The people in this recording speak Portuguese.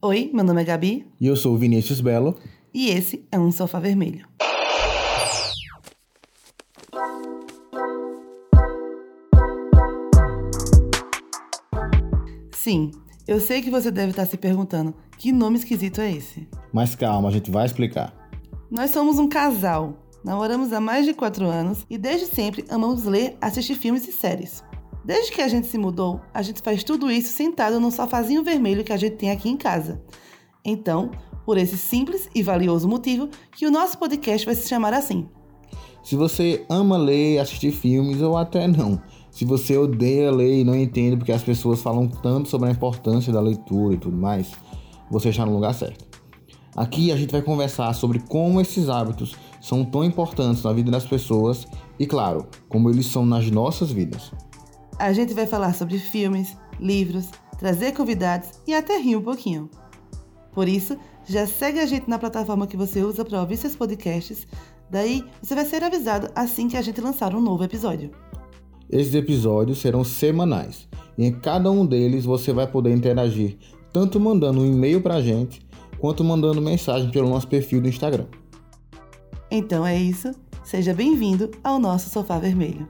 Oi, meu nome é Gabi E eu sou o Vinícius Belo. e esse é um Sofá Vermelho. Sim, eu sei que você deve estar se perguntando que nome esquisito é esse. Mas calma, a gente vai explicar. Nós somos um casal, namoramos há mais de 4 anos e desde sempre amamos ler, assistir filmes e séries. Desde que a gente se mudou, a gente faz tudo isso sentado no sofazinho vermelho que a gente tem aqui em casa. Então, por esse simples e valioso motivo, que o nosso podcast vai se chamar assim. Se você ama ler, assistir filmes ou até não, se você odeia ler e não entende porque as pessoas falam tanto sobre a importância da leitura e tudo mais, você está no lugar certo. Aqui a gente vai conversar sobre como esses hábitos são tão importantes na vida das pessoas e, claro, como eles são nas nossas vidas. A gente vai falar sobre filmes, livros, trazer convidados e até rir um pouquinho. Por isso, já segue a gente na plataforma que você usa para ouvir seus podcasts, daí você vai ser avisado assim que a gente lançar um novo episódio. Esses episódios serão semanais e em cada um deles você vai poder interagir, tanto mandando um e-mail pra gente, quanto mandando mensagem pelo nosso perfil do Instagram. Então é isso, seja bem-vindo ao nosso Sofá Vermelho.